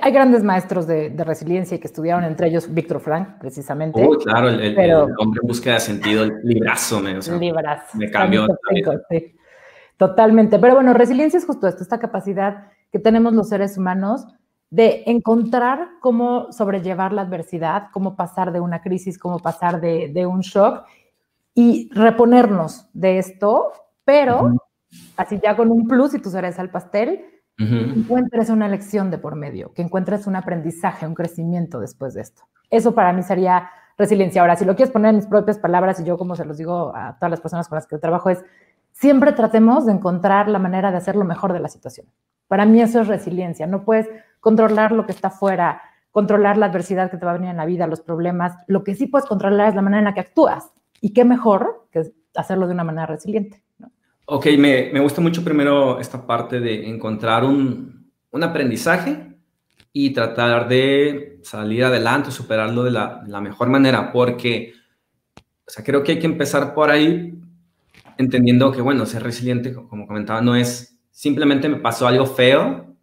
hay, grandes maestros de, resiliencia que estudiaron entre ellos Víctor Frank, precisamente. Oh, claro, el, hombre en búsqueda de sentido, el librazo, me, me cambió. Totalmente. Pero bueno, resiliencia es justo esto, esta capacidad que tenemos los seres humanos de encontrar cómo sobrellevar la adversidad, cómo pasar de una crisis, cómo pasar de, un shock y reponernos de esto, pero así ya con un plus y tú serás al pastel, encuentres una lección de por medio, que encuentres un aprendizaje, un crecimiento después de esto. Eso para mí sería resiliencia. Ahora, si lo quieres poner en mis propias palabras y yo como se los digo a todas las personas con las que trabajo es, siempre tratemos de encontrar la manera de hacer lo mejor de la situación. Para mí eso es resiliencia. No puedes controlar lo que está afuera, controlar la adversidad que te va a venir en la vida, los problemas. Lo que sí puedes controlar es la manera en la que actúas. Y qué mejor que hacerlo de una manera resiliente. Ok, me, me, gusta mucho primero esta parte de encontrar un, un aprendizaje y tratar de salir adelante, superarlo de la, mejor manera, porque o sea, creo que hay que empezar por ahí entendiendo que, bueno, ser resiliente, como comentaba, no es simplemente me pasó algo feo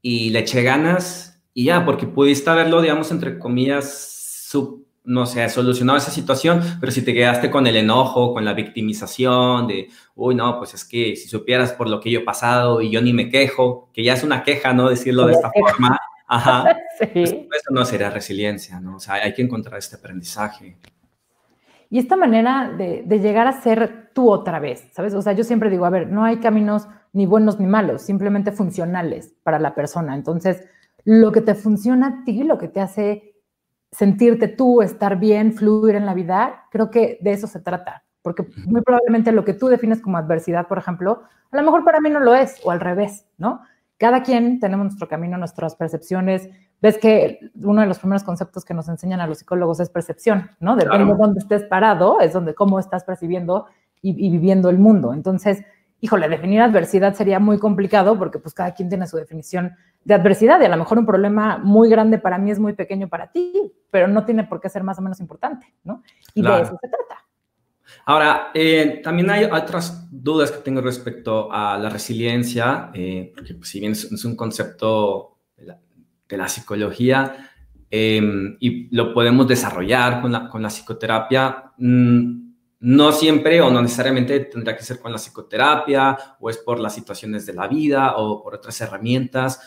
y le eché ganas y ya, porque pudiste haberlo, digamos, entre comillas, sub, no sé, solucionado esa situación, pero si te quedaste con el enojo, con la victimización de, uy, no, pues es que si supieras por lo que yo he pasado y yo ni me quejo, que ya es una queja, ¿no? Decirlo de esta forma, ajá, pues eso no sería resiliencia, ¿no? O sea, hay que encontrar este aprendizaje. Y esta manera de, de, llegar a ser tú otra vez, ¿sabes? O sea, yo siempre digo, a ver, no hay caminos ni buenos ni malos, simplemente funcionales para la persona. Entonces, lo que te funciona a ti, lo que te hace sentirte tú, estar bien, fluir en la vida, creo que de eso se trata. Porque muy probablemente lo que tú defines como adversidad, por ejemplo, a lo mejor para mí no lo es, o al revés, ¿no? Cada quien tenemos nuestro camino, nuestras percepciones. Ves que uno de los primeros conceptos que nos enseñan a los psicólogos es percepción, ¿no? Depende de dónde estés parado, es donde cómo estás percibiendo y, y viviendo el mundo. Entonces, híjole, definir adversidad sería muy complicado porque pues cada quien tiene su definición de adversidad y a lo mejor un problema muy grande para mí es muy pequeño para ti, pero no tiene por qué ser más o menos importante, ¿no? Y de eso se trata. Ahora, eh, también hay otras dudas que tengo respecto a la resiliencia, eh, porque pues, si bien es, un concepto de la, psicología em, y lo podemos desarrollar con la, con la psicoterapia, mm, no siempre o no necesariamente tendrá que ser con la psicoterapia o es por las situaciones de la vida o por otras herramientas.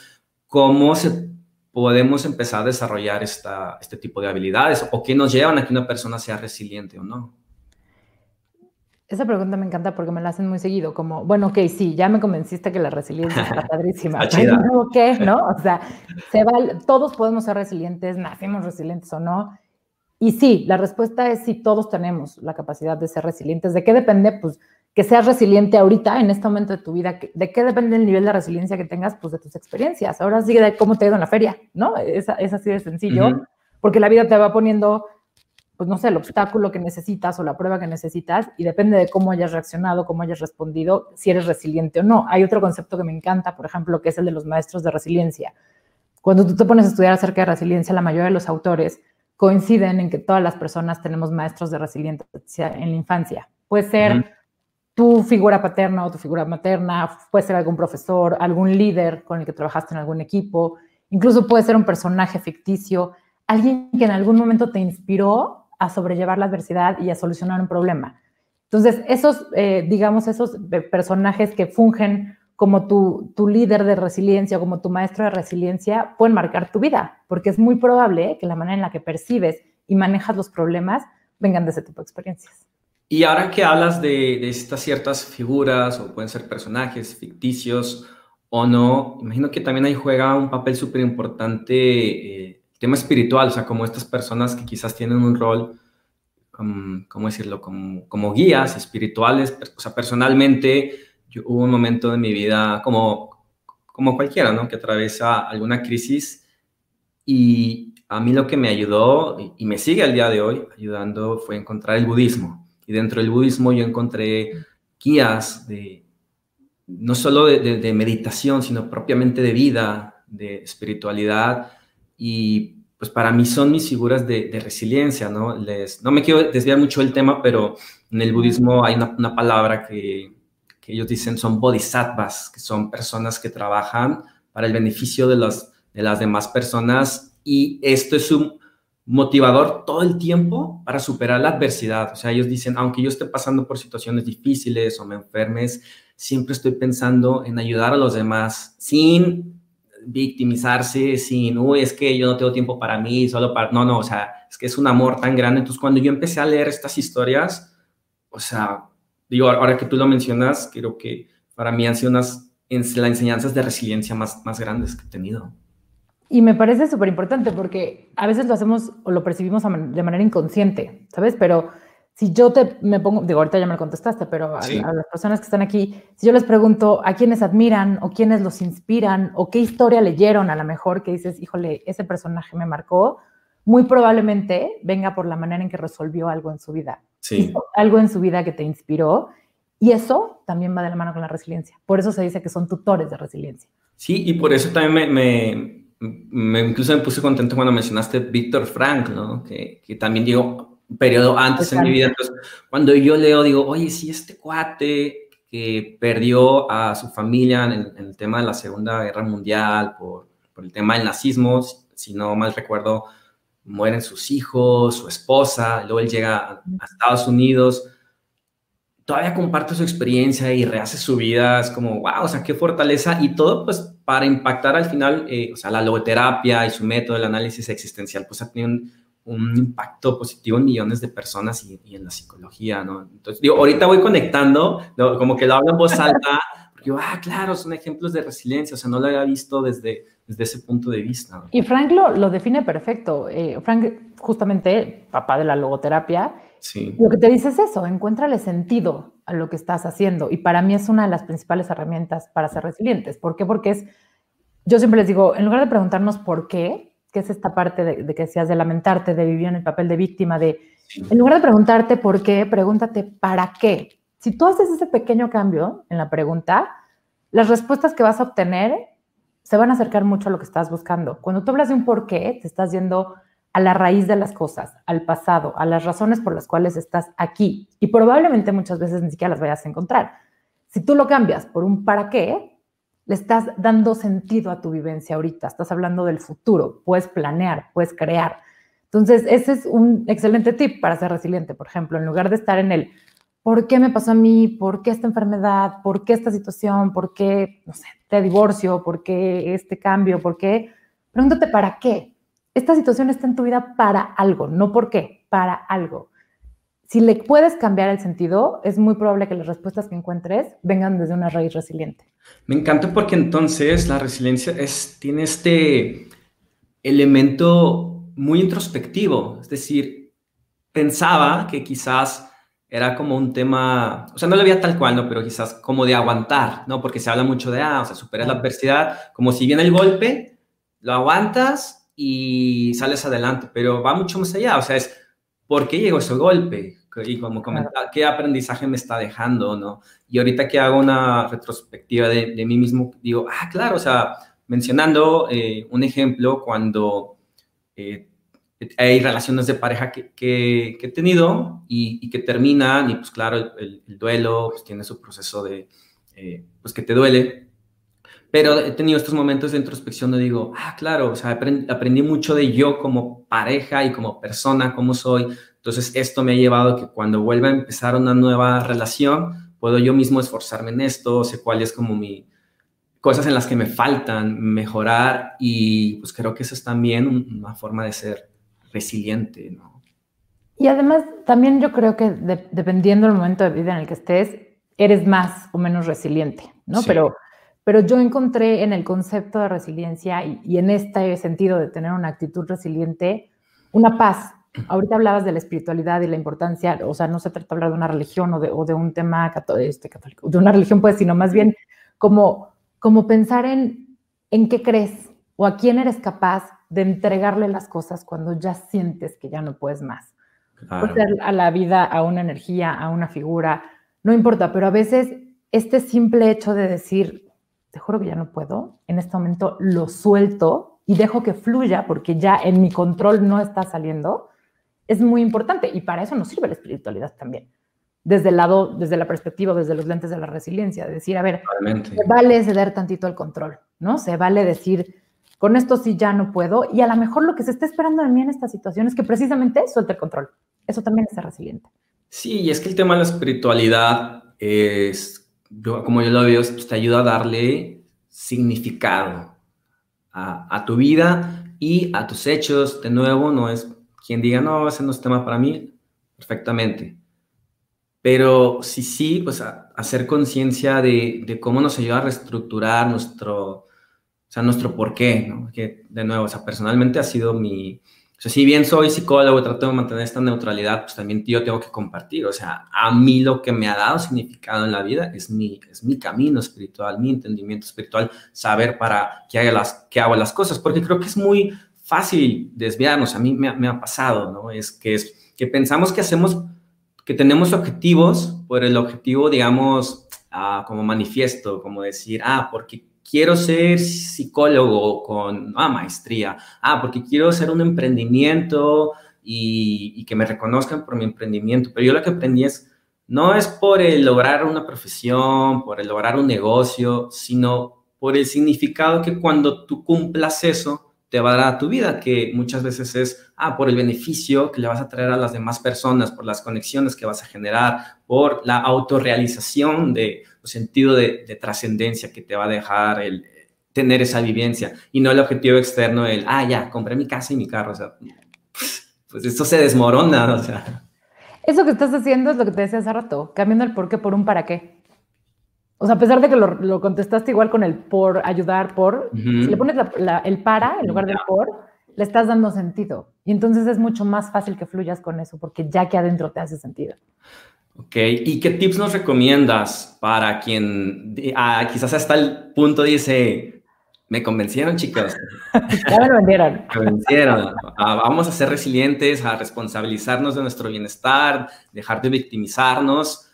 ¿Cómo se podemos empezar a desarrollar esta, este tipo de habilidades o qué nos llevan a que una persona sea resiliente o no? Esa pregunta me encanta porque me la hacen muy seguido, como, bueno, ok, sí, ya me convenciste que la resiliencia está padrísima. ¿Qué? ¿No? O sea, se va, todos podemos ser resilientes, nacemos resilientes o no, y sí, la respuesta es sí, todos tenemos la capacidad de ser resilientes. ¿De qué depende? Pues que seas resiliente ahorita, en este momento de tu vida. ¿De qué depende el nivel de resiliencia que tengas? Pues de tus experiencias. Ahora sigue de cómo te ha ido en la feria, ¿no? Es, es así de sencillo, porque la vida te va poniendo, pues no sé, el obstáculo que necesitas o la prueba que necesitas y depende de cómo hayas reaccionado, cómo hayas respondido, si eres resiliente o no. Hay otro concepto que me encanta, por ejemplo, que es el de los maestros de resiliencia. Cuando tú te pones a estudiar acerca de resiliencia, la mayoría de los autores coinciden en que todas las personas tenemos maestros de resiliencia en la infancia. Puede ser tu figura paterna o tu figura materna, puede ser algún profesor, algún líder con el que trabajaste en algún equipo, incluso puede ser un personaje ficticio, alguien que en algún momento te inspiró a sobrellevar la adversidad y a solucionar un problema. Entonces, esos, eh, digamos, esos personajes que fungen como tu, tu, líder de resiliencia, como tu maestro de resiliencia, pueden marcar tu vida, porque es muy probable que la manera en la que percibes y manejas los problemas vengan de ese tipo de experiencias. Y ahora que hablas de, de estas ciertas figuras, o pueden ser personajes ficticios o no, imagino que también ahí juega un papel súper importante eh, el tema espiritual, o sea, como estas personas que quizás tienen un rol, ¿cómo decirlo?, como, como guías espirituales, o sea, personalmente hubo un momento en mi vida como, como cualquiera, ¿no? Que atraviesa alguna crisis y a mí lo que me ayudó y, me sigue al día de hoy ayudando fue encontrar el budismo. Y dentro del budismo yo encontré guías de, no solo de, meditación, sino propiamente de vida, de espiritualidad. Y pues para mí son mis figuras de, resiliencia, ¿no? Les, no me quiero desviar mucho del tema, pero en el budismo hay una palabra que, que ellos dicen son bodhisattvas, que son personas que trabajan para el beneficio de las, de las demás personas y esto es un motivador todo el tiempo para superar la adversidad. O sea, ellos dicen, aunque yo esté pasando por situaciones difíciles o me enfermes, siempre estoy pensando en ayudar a los demás sin victimizarse, sin, uy, es que yo no tengo tiempo para mí, solo para... No, no, o sea, es que es un amor tan grande. Entonces, cuando yo empecé a leer estas historias, o sea, digo, ahora que tú lo mencionas, creo que para mí han sido unas las enseñanzas de resiliencia más, más grandes que he tenido. Y me parece súper importante porque a veces lo hacemos o lo percibimos de manera inconsciente, ¿sabes? Pero si yo te me pongo, digo, ahorita ya me lo contestaste, pero a, a, las personas que están aquí, si yo les pregunto a quiénes admiran o quiénes los inspiran o qué historia leyeron a lo mejor que dices, híjole, ese personaje me marcó, muy probablemente venga por la manera en que resolvió algo en su vida. Sí. Algo en su vida que te inspiró. Y eso también va de la mano con la resiliencia. Por eso se dice que son tutores de resiliencia. Sí, y por eso también me, me, incluso me puse contento cuando mencionaste Víctor Frank, ¿no? Que, que también digo, un periodo antes en mi vida. Entonces, cuando yo leo, digo, oye, si este cuate que perdió a su familia en, en, el tema de la Segunda Guerra Mundial por, por el tema del nazismo, si no mal recuerdo, mueren sus hijos, su esposa, luego él llega a, Estados Unidos, todavía comparte su experiencia y rehace su vida, es como, wow, o sea, qué fortaleza y todo pues para impactar al final, eh, o sea, la logoterapia y su método, el análisis existencial, pues ha tenido un, impacto positivo en millones de personas y, y, en la psicología, ¿no? Entonces, digo, ahorita voy conectando, como que lo hablo en voz alta, porque, ah, claro, son ejemplos de resiliencia, o sea, no lo había visto desde desde ese punto de vista. Y Frank lo, lo define perfecto. Eh, Frank, justamente, papá de la logoterapia, sí. lo que te dice es eso, encuéntrale sentido a lo que estás haciendo. Y para mí es una de las principales herramientas para ser resilientes. ¿Por qué? Porque es, yo siempre les digo, en lugar de preguntarnos por qué, que es esta parte de, de que decías de lamentarte, de vivir en el papel de víctima, de, en lugar de preguntarte por qué, pregúntate para qué. Si tú haces ese pequeño cambio en la pregunta, las respuestas que vas a obtener se van a acercar mucho a lo que estás buscando. Cuando tú hablas de un por qué, te estás yendo a la raíz de las cosas, al pasado, a las razones por las cuales estás aquí. Y probablemente muchas veces ni siquiera las vayas a encontrar. Si tú lo cambias por un para qué, le estás dando sentido a tu vivencia ahorita, estás hablando del futuro, puedes planear, puedes crear. Entonces, ese es un excelente tip para ser resiliente, por ejemplo, en lugar de estar en el ¿por qué me pasó a mí? ¿Por qué esta enfermedad? ¿Por qué esta situación? ¿Por qué, no sé, te divorcio? ¿Por qué este cambio? ¿Por qué? Pregúntate para qué. Esta situación está en tu vida para algo, no por qué, para algo. Si le puedes cambiar el sentido, es muy probable que las respuestas que encuentres vengan desde una raíz resiliente. Me encanta porque entonces la resiliencia es, tiene este elemento muy introspectivo, es decir, pensaba que quizás era como un tema, o sea, no lo veía tal cual, ¿no? Pero quizás como de aguantar, ¿no? Porque se habla mucho de, ah, o sea, superas la adversidad, como si viene el golpe, lo aguantas y sales adelante, pero va mucho más allá, o sea, es, ¿por qué llegó ese golpe? Y como comentar, ¿qué aprendizaje me está dejando, no? Y ahorita que hago una retrospectiva de, de mí mismo, digo, ah, claro, o sea, mencionando eh, un ejemplo, cuando... Eh, hay relaciones de pareja que, que, he tenido y, que terminan y pues claro, el, duelo pues, tiene su proceso de, eh, pues que te duele. Pero he tenido estos momentos de introspección donde digo, ah, claro, o sea, aprendí, mucho de yo como pareja y como persona, cómo soy. Entonces esto me ha llevado a que cuando vuelva a empezar una nueva relación, puedo yo mismo esforzarme en esto, sé cuáles como mi cosas en las que me faltan mejorar y pues creo que eso es también una forma de ser resiliente, ¿no? Y además, también yo creo que dependiendo del momento de vida en el que estés, eres más o menos resiliente, ¿no? Pero, pero yo encontré en el concepto de resiliencia y, en este sentido de tener una actitud resiliente, una paz. Ahorita hablabas de la espiritualidad y la importancia, o sea, no se trata de hablar de una religión o de, o de un tema este, católico, de una religión, pues, sino más bien como, como pensar en, en qué crees o a quién eres capaz de entregarle las cosas cuando ya sientes que ya no puedes más. Claro. a la vida, a una energía, a una figura, no importa, pero a veces este simple hecho de decir, te juro que ya no puedo, en este momento lo suelto y dejo que fluya porque ya en mi control no está saliendo, es muy importante y para eso nos sirve la espiritualidad también. Desde el lado, desde la perspectiva, desde los lentes de la resiliencia, decir, a ver, se vale ceder tantito el control, ¿no? Se vale decir, con esto sí ya no puedo, y a lo mejor lo que se está esperando de mí en esta situación es que precisamente suelte el control. Eso también es ser resiliente. Sí, y es que el tema de la espiritualidad es, como yo lo veo, te ayuda a darle significado a, a, tu vida y a tus hechos. De nuevo, no es quien diga, no, ese no es tema para mí, perfectamente. Pero sí, sí, pues hacer conciencia de, de, cómo nos ayuda a reestructurar nuestro, o sea, nuestro porqué, ¿no? Que de nuevo, o sea, personalmente ha sido mi, o sea, si bien soy psicólogo y trato de mantener esta neutralidad, pues también yo tengo que compartir. O sea, a mí lo que me ha dado significado en la vida es mi, es mi camino espiritual, mi entendimiento espiritual, saber para qué, haga las, qué hago las cosas, porque creo que es muy fácil desviarnos. A mí me, me ha pasado, ¿no? Es que, es que pensamos que hacemos, que tenemos objetivos por el objetivo, digamos, ah, como manifiesto, como decir, ah, porque quiero ser psicólogo con ah, maestría, ah, porque quiero hacer un emprendimiento y, que me reconozcan por mi emprendimiento. Pero yo lo que aprendí es, no es por el lograr una profesión, por el lograr un negocio, sino por el significado que cuando tú cumplas eso, te va a dar a tu vida, que muchas veces es, ah, por el beneficio que le vas a traer a las demás personas, por las conexiones que vas a generar, por la autorrealización de, sentido de, trascendencia que te va a dejar el tener esa vivencia y no el objetivo externo, el, ah, ya, compré mi casa y mi carro, o sea, pues esto se desmorona, o sea. Eso que estás haciendo es lo que te decía hace rato, cambiando el por qué por un para qué. O sea, a pesar de que lo, contestaste igual con el por ayudar, por, si le pones el para en lugar del por, le estás dando sentido. Y entonces es mucho más fácil que fluyas con eso, porque ya que adentro te hace sentido. Ok, ¿y qué tips nos recomiendas para quien ah, quizás hasta el punto dice, me convencieron chicos? ya me vendieron. me convencieron. Ah, vamos a ser resilientes, a responsabilizarnos de nuestro bienestar, dejar de victimizarnos,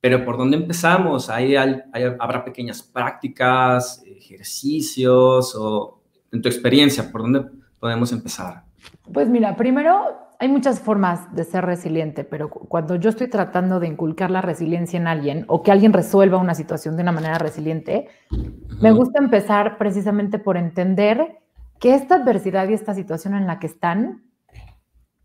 pero ¿por dónde empezamos? Ahí habrá pequeñas prácticas, ejercicios o en tu experiencia, ¿por dónde podemos empezar? Pues mira, primero hay muchas formas de ser resiliente, pero cuando yo estoy tratando de inculcar la resiliencia en alguien o que alguien resuelva una situación de una manera resiliente, me gusta empezar precisamente por entender que esta adversidad y esta situación en la que están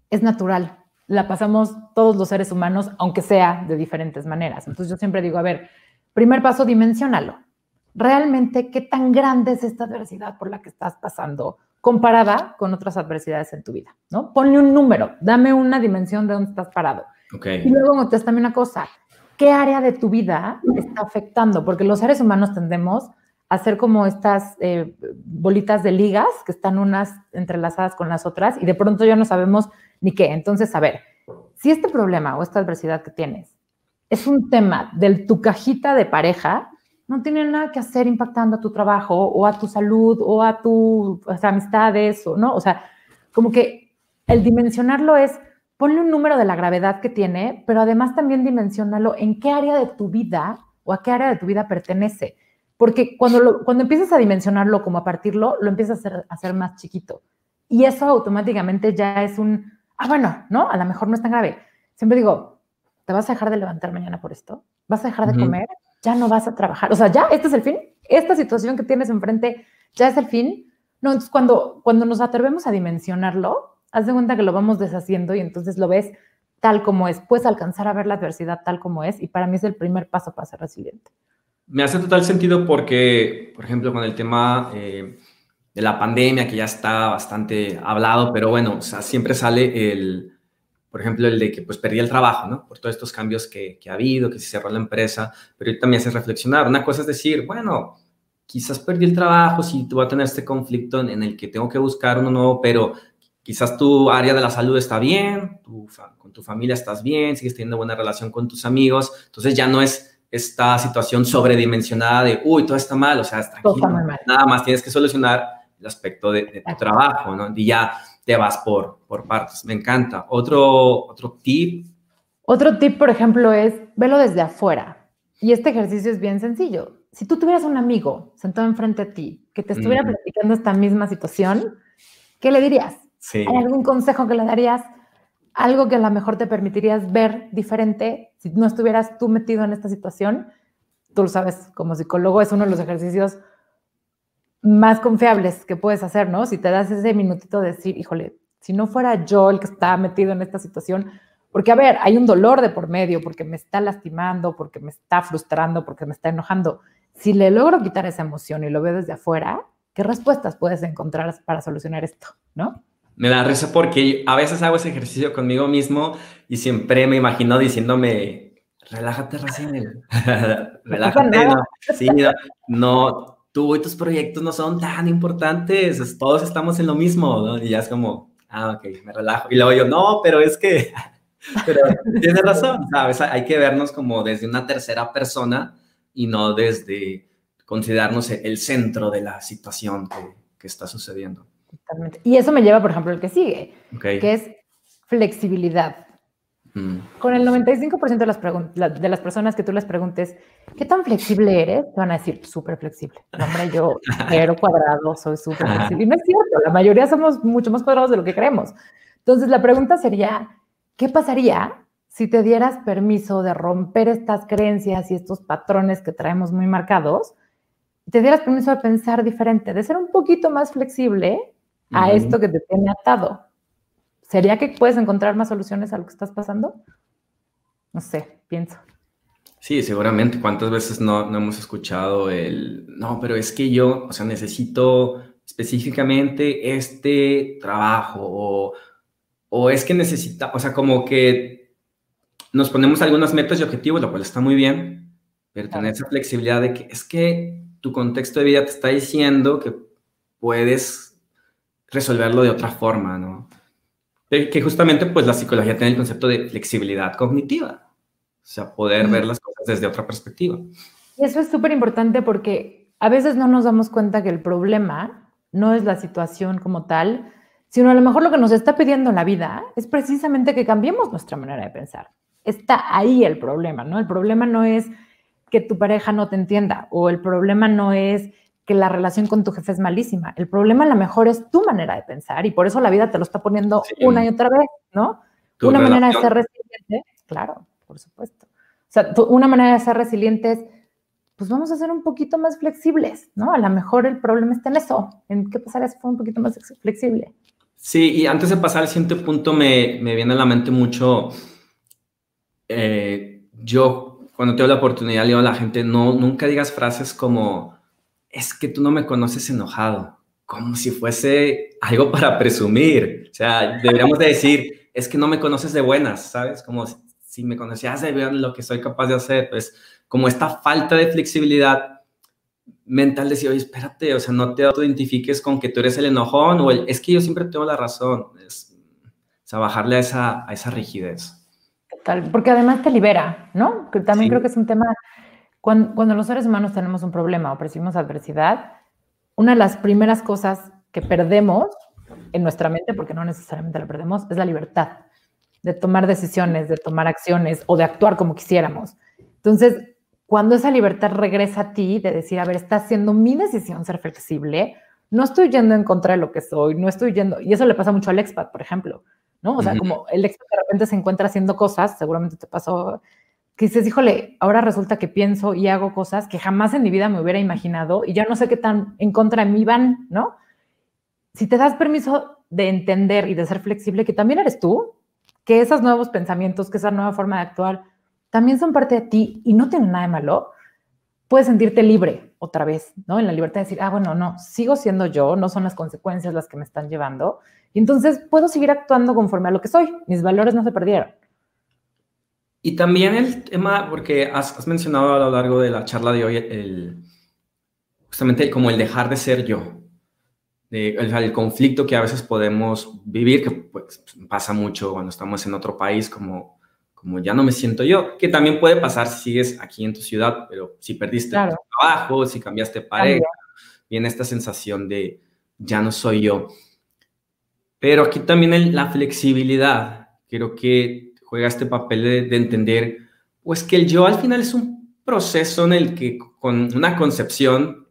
es natural. La pasamos todos los seres humanos, aunque sea de diferentes maneras. Entonces yo siempre digo, a ver, primer paso, dimensionalo. Realmente, ¿qué tan grande es esta adversidad por la que estás pasando? Comparada con otras adversidades en tu vida, ¿no? Ponle un número, dame una dimensión de dónde estás parado. Y luego contéstame una cosa, ¿qué área de tu vida está afectando? Porque los seres humanos tendemos a ser como estas eh, bolitas de ligas que están unas entrelazadas con las otras y de pronto ya no sabemos ni qué. Entonces, a ver, si este problema o esta adversidad que tienes es un tema de tu cajita de pareja, no tiene nada que hacer impactando a tu trabajo o a tu salud o a tus amistades, o, ¿no? O sea, como que el dimensionarlo es, ponle un número de la gravedad que tiene, pero además también dimensionarlo en qué área de tu vida o a qué área de tu vida pertenece. Porque cuando, cuando empiezas a dimensionarlo como a partirlo, lo empiezas a hacer, a hacer más chiquito. Y eso automáticamente ya es un, ah, bueno, ¿no? A lo mejor no es tan grave. Siempre digo, ¿te vas a dejar de levantar mañana por esto? ¿Vas a dejar de comer? Ya no vas a trabajar. O sea, ya, este es el fin. Esta situación que tienes enfrente ya es el fin. No, entonces cuando, cuando nos atrevemos a dimensionarlo, haz de cuenta que lo vamos deshaciendo y entonces lo ves tal como es. Puedes alcanzar a ver la adversidad tal como es y para mí es el primer paso para ser resiliente. Me hace total sentido porque, por ejemplo, con el tema eh, de la pandemia, que ya está bastante hablado, pero bueno, siempre sale el, por ejemplo, el de que pues perdí el trabajo, ¿no? Por todos estos cambios que, que ha habido, que se cerró la empresa, pero también hace reflexionar. Una cosa es decir, bueno, quizás perdí el trabajo, sí, tú vas a tener este conflicto en, el que tengo que buscar uno nuevo, pero quizás tu área de la salud está bien, tu, con tu familia estás bien, sigues teniendo buena relación con tus amigos, entonces ya no es esta situación sobredimensionada de, uy, todo está mal, o sea, tranquilo, nada más tienes que solucionar el aspecto de, de tu trabajo, ¿no? Y ya te vas por, por partes. Me encanta. Otro, otro tip. Otro tip, por ejemplo, es verlo desde afuera. Y este ejercicio es bien sencillo. Si tú tuvieras un amigo sentado enfrente a ti que te estuviera platicando esta misma situación, ¿qué le dirías? ¿Hay algún consejo que le darías? Algo que a lo mejor te permitirías ver diferente si no estuvieras tú metido en esta situación. Tú lo sabes, como psicólogo, es uno de los ejercicios más confiables que puedes hacer, ¿no? Si te das ese minutito de decir, híjole, si no fuera yo el que está metido en esta situación, porque a ver, hay un dolor de por medio, porque me está lastimando, porque me está frustrando, porque me está enojando. Si le logro quitar esa emoción y lo veo desde afuera, ¿qué respuestas puedes encontrar para solucionar esto, no? Me da risa porque a veces hago ese ejercicio conmigo mismo y siempre me imagino diciéndome, relájate, Racine, relájate, no, sí, no, tú y tus proyectos no son tan importantes, todos estamos en lo mismo, ¿no? Y ya es como, ah, ok, me relajo. Y luego yo, no, pero es que, pero tienes razón, ¿sabes? Hay que vernos como desde una tercera persona y no desde considerarnos el centro de la situación que, que está sucediendo. Totalmente. Y eso me lleva, por ejemplo, al que sigue, que es flexibilidad. Mm. Con el 95% de las, de las personas que tú les preguntes, ¿qué tan flexible eres? Te van a decir, súper flexible. hombre, yo, cero cuadrado, soy súper flexible. Y no es cierto, la mayoría somos mucho más cuadrados de lo que creemos. Entonces, la pregunta sería, ¿qué pasaría si te dieras permiso de romper estas creencias y estos patrones que traemos muy marcados? Te dieras permiso de pensar diferente, de ser un poquito más flexible a esto que te tiene atado. ¿Sería que puedes encontrar más soluciones a lo que estás pasando? No sé, pienso. Sí, seguramente. ¿Cuántas veces no, no, hemos escuchado el, no, pero es que yo, o sea, necesito específicamente este trabajo o, o es que necesita, o sea, como que nos ponemos algunas metas y objetivos, lo cual está muy bien, pero tener esa flexibilidad de que es que tu contexto de vida te está diciendo que puedes resolverlo de otra forma, ¿no? Que justamente pues la psicología tiene el concepto de flexibilidad cognitiva, o sea, poder ver las cosas desde otra perspectiva. Y eso es súper importante porque a veces no nos damos cuenta que el problema no es la situación como tal, sino a lo mejor lo que nos está pidiendo la vida es precisamente que cambiemos nuestra manera de pensar. Está ahí el problema, ¿no? El problema no es que tu pareja no te entienda o el problema no es que la relación con tu jefe es malísima. El problema a lo mejor es tu manera de pensar y por eso la vida te lo está poniendo una y otra vez, ¿no? una manera de ser resiliente, claro, por supuesto. O sea, una manera de ser resilientes, pues vamos a ser un poquito más flexibles, ¿no? A lo mejor el problema está en eso, en qué pasaría si fue un poquito más flexible. Sí, y antes de pasar al siguiente punto, me, me viene a la mente mucho, eh, yo cuando tengo la oportunidad le digo a la gente, no, nunca digas frases como, es que tú no me conoces enojado, como si fuese algo para presumir. O sea, deberíamos de decir, es que no me conoces de buenas, ¿sabes? Como si me conocías de ver lo que soy capaz de hacer, pues como esta falta de flexibilidad mental de decir, oye, espérate, o sea, no te autoidentifiques con que tú eres el enojón o el, es que yo siempre tengo la razón. Es, o sea, bajarle a esa, a esa rigidez. Total, porque además te libera, ¿no? Que también creo que es un tema cuando, los seres humanos tenemos un problema o percibimos adversidad, una de las primeras cosas que perdemos en nuestra mente, porque no necesariamente la perdemos, es la libertad de tomar decisiones, de tomar acciones o de actuar como quisiéramos. Entonces, cuando esa libertad regresa a ti, de decir, a ver, está siendo mi decisión ser flexible, no estoy yendo en contra de lo que soy, no estoy yendo, y eso le pasa mucho al expat, por ejemplo, ¿no? O sea, como el expat de repente se encuentra haciendo cosas, seguramente te pasó que dices, híjole, ahora resulta que pienso y hago cosas que jamás en mi vida me hubiera imaginado y ya no sé qué tan en contra de mí van, ¿no? Si te das permiso de entender y de ser flexible, que también eres tú, que esos nuevos pensamientos, que esa nueva forma de actuar, también son parte de ti y no tienen nada de malo, puedes sentirte libre otra vez, ¿no? En la libertad de decir, ah, bueno, no, sigo siendo yo, no son las consecuencias las que me están llevando, y entonces puedo seguir actuando conforme a lo que soy, mis valores no se perdieron. Y también el tema, porque has, mencionado a lo largo de la charla de hoy, el, justamente como el dejar de ser yo, el, conflicto que a veces podemos vivir, que pues, pasa mucho cuando estamos en otro país, como, como ya no me siento yo, que también puede pasar si sigues aquí en tu ciudad, pero si perdiste tu trabajo, si cambiaste pareja, viene esta sensación de ya no soy yo. Pero aquí también la flexibilidad, creo que juega este papel de, entender, pues que el yo al final es un proceso en el que con una concepción,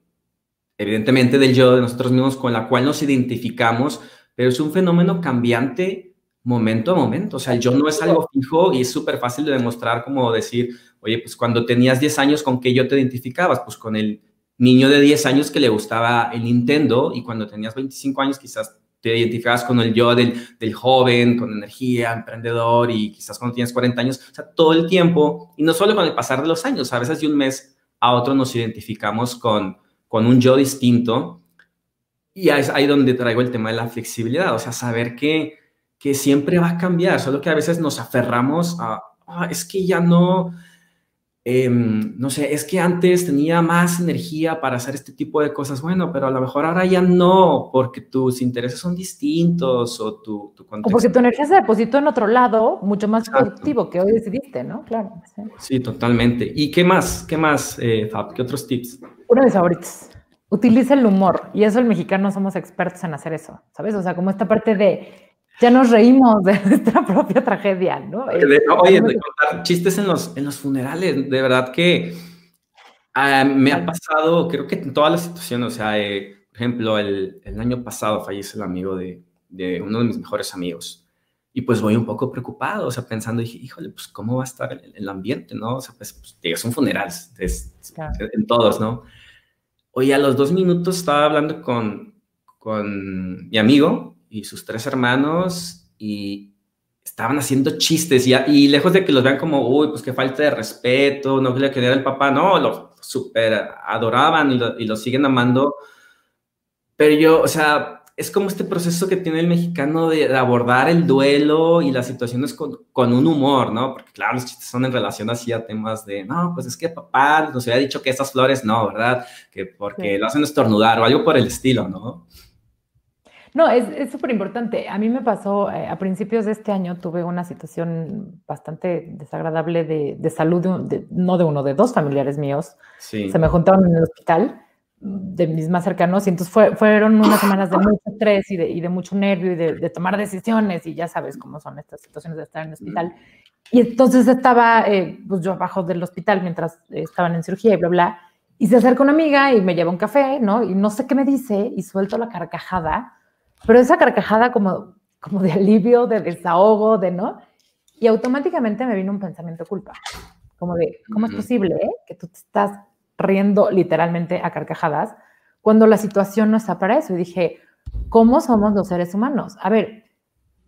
evidentemente del yo de nosotros mismos, con la cual nos identificamos, pero es un fenómeno cambiante momento a momento. O sea, el yo no es algo fijo y es súper fácil de demostrar, como decir, oye, pues cuando tenías 10 años, ¿con qué yo te identificabas? Pues con el niño de 10 años que le gustaba el Nintendo y cuando tenías 25 años quizás te identificabas con el yo del, del, joven, con energía, emprendedor y quizás cuando tienes 40 años, o sea, todo el tiempo, y no solo con el pasar de los años, a veces de un mes a otro nos identificamos con, con un yo distinto y es ahí donde traigo el tema de la flexibilidad, o sea, saber que, que siempre va a cambiar, solo que a veces nos aferramos a, ah, es que ya no, Em, no sé, es que antes tenía más energía para hacer este tipo de cosas, bueno, pero a lo mejor ahora ya no, porque tus intereses son distintos o tu, tu contexto. O porque tu energía se depositó en otro lado, mucho más productivo que hoy decidiste, ¿no? Claro. Sí, totalmente. ¿Y qué más? ¿Qué más, eh, Fab? ¿Qué otros tips? Uno de mis favoritos. Utiliza el humor. Y eso el mexicano somos expertos en hacer eso, ¿sabes? O sea, como esta parte de ya nos reímos de nuestra propia tragedia, ¿no? oye, de contar chistes en los, en los funerales, de verdad que ah, me ha pasado, creo que en todas las situaciones, o sea, eh, por ejemplo, el, el, año pasado fallece el amigo de, de, uno de mis mejores amigos. Y pues voy un poco preocupado, o sea, pensando, dije, híjole, pues cómo va a estar el, el ambiente, ¿no? O sea, pues, pues son funerales es, en todos, ¿no? Oye, a los dos minutos estaba hablando con, con mi amigo y sus tres hermanos y estaban haciendo chistes y, y lejos de que los vean como, uy, pues qué falta de respeto, no quería el papá, no, lo súper adoraban y lo, y lo siguen amando. Pero yo, o sea, es como este proceso que tiene el mexicano de, abordar el duelo y las situaciones con, con, un humor, ¿no? Porque claro, los chistes son en relación así a temas de, no, pues es que papá nos había dicho que estas flores no, ¿verdad? Que porque lo hacen estornudar o algo por el estilo, ¿no? No, es súper importante. A mí me pasó, eh, a principios de este año tuve una situación bastante desagradable de, de salud, no de uno, de dos familiares míos. Sí. Se me juntaron en el hospital de mis más cercanos y entonces fue, fueron unas semanas de mucho estrés y de, y de mucho nervio y de, de, tomar decisiones y ya sabes cómo son estas situaciones de estar en el hospital. Y entonces estaba eh, pues yo abajo del hospital mientras estaban en cirugía y bla, bla. Y se acerca una amiga y me lleva un café, ¿no? Y no sé qué me dice y suelto la carcajada pero esa carcajada como, como de alivio, de desahogo, de no, y automáticamente me vino un pensamiento culpa, como de, ¿cómo es posible eh, que tú te estás riendo literalmente a carcajadas cuando la situación no está para eso? Y dije, ¿cómo somos los seres humanos? A ver,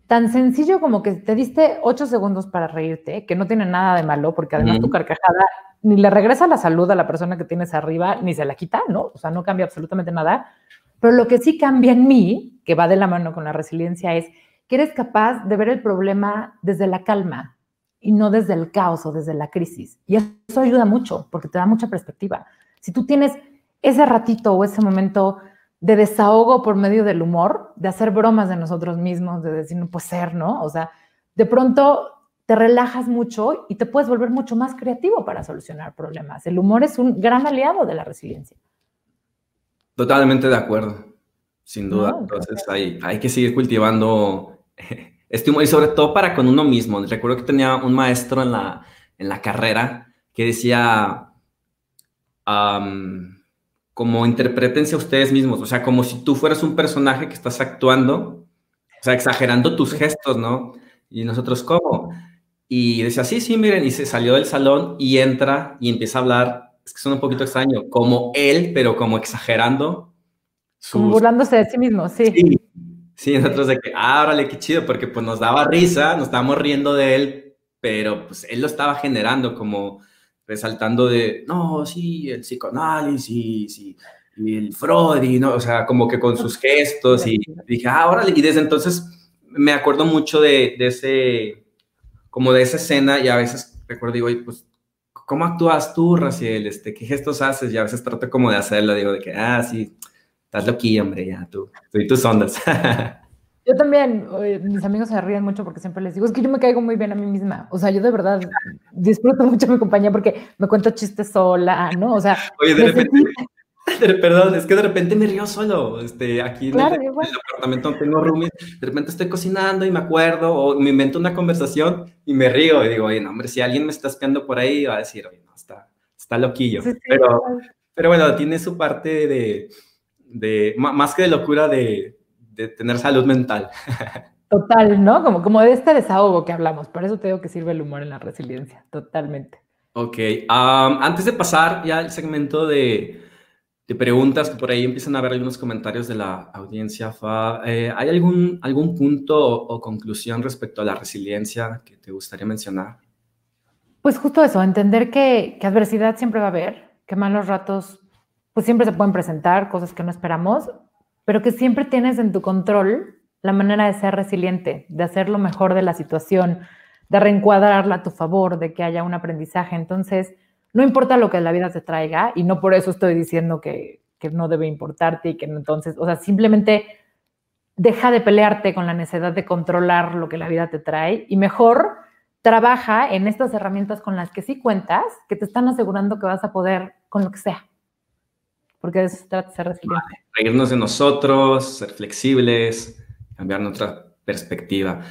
tan sencillo como que te diste ocho segundos para reírte, que no tiene nada de malo, porque además tu carcajada ni le regresa la salud a la persona que tienes arriba, ni se la quita, ¿no? O sea, no cambia absolutamente nada. Pero lo que sí cambia en mí, que va de la mano con la resiliencia, es que eres capaz de ver el problema desde la calma y no desde el caos o desde la crisis. Y eso ayuda mucho porque te da mucha perspectiva. Si tú tienes ese ratito o ese momento de desahogo por medio del humor, de hacer bromas de nosotros mismos, de decir, no puede ser, ¿no? O sea, de pronto te relajas mucho y te puedes volver mucho más creativo para solucionar problemas. El humor es un gran aliado de la resiliencia. Totalmente de acuerdo, sin duda. Entonces hay, hay que seguir cultivando este humor y sobre todo para con uno mismo. Recuerdo que tenía un maestro en la, en la carrera que decía, como interpretense a ustedes mismos, o sea, como si tú fueras un personaje que estás actuando, o sea, exagerando tus gestos, ¿no? Y nosotros, ¿cómo? Y decía, sí, sí, miren, y se salió del salón y entra y empieza a hablar es que suena un poquito extraño, como él, pero como exagerando. Como burlándose de sí mismo, sí. Sí, sí nosotros de que, ah, órale, qué chido, porque pues nos daba risa, nos estábamos riendo de él, pero pues él lo estaba generando como resaltando de, no, sí, el psicoanálisis y, y el Freud, y no, o sea, como que con sus gestos y dije, ah, órale, y desde entonces me acuerdo mucho de, de ese, como de esa escena y a veces recuerdo, digo, pues ¿cómo actúas tú, Raciel? Este, ¿Qué gestos haces? Y a veces trato como de hacerlo, digo, de que, ah, sí, estás loquillo, hombre, ya, tú, tú y tus ondas. Yo también, mis amigos se ríen mucho porque siempre les digo, es que yo me caigo muy bien a mí misma. O sea, yo de verdad disfruto mucho mi compañía porque me cuento chistes sola, ¿no? O sea, Oye, de repente, Perdón, es que de repente me río solo. Este, aquí en, el, apartamento no tengo roomies, de repente estoy cocinando y me acuerdo o me invento una conversación y me río y digo, oye, no, hombre, si alguien me está espiando por ahí, va a decir, oye, no, está, está loquillo. pero, pero bueno, tiene su parte de, de más que de locura, de, de tener salud mental. Total, ¿no? Como, como de este desahogo que hablamos. Por eso tengo que sirve el humor en la resiliencia, totalmente. Ok, antes de pasar ya al segmento de de preguntas que por ahí empiezan a ver algunos comentarios de la audiencia. Fa. Eh, ¿Hay algún, algún punto o, conclusión respecto a la resiliencia que te gustaría mencionar? Pues justo eso, entender que, que adversidad siempre va a haber, que malos ratos pues siempre se pueden presentar, cosas que no esperamos, pero que siempre tienes en tu control la manera de ser resiliente, de hacer lo mejor de la situación, de reencuadrarla a tu favor, de que haya un aprendizaje. Entonces, no importa lo que la vida te traiga, y no por eso estoy diciendo que, no debe importarte y que entonces, o sea, simplemente deja de pelearte con la necesidad de controlar lo que la vida te trae y mejor trabaja en estas herramientas con las que sí cuentas, que te están asegurando que vas a poder con lo que sea. Porque de eso trata de ser resiliente. reírnos de nosotros, ser flexibles, cambiar nuestra perspectiva.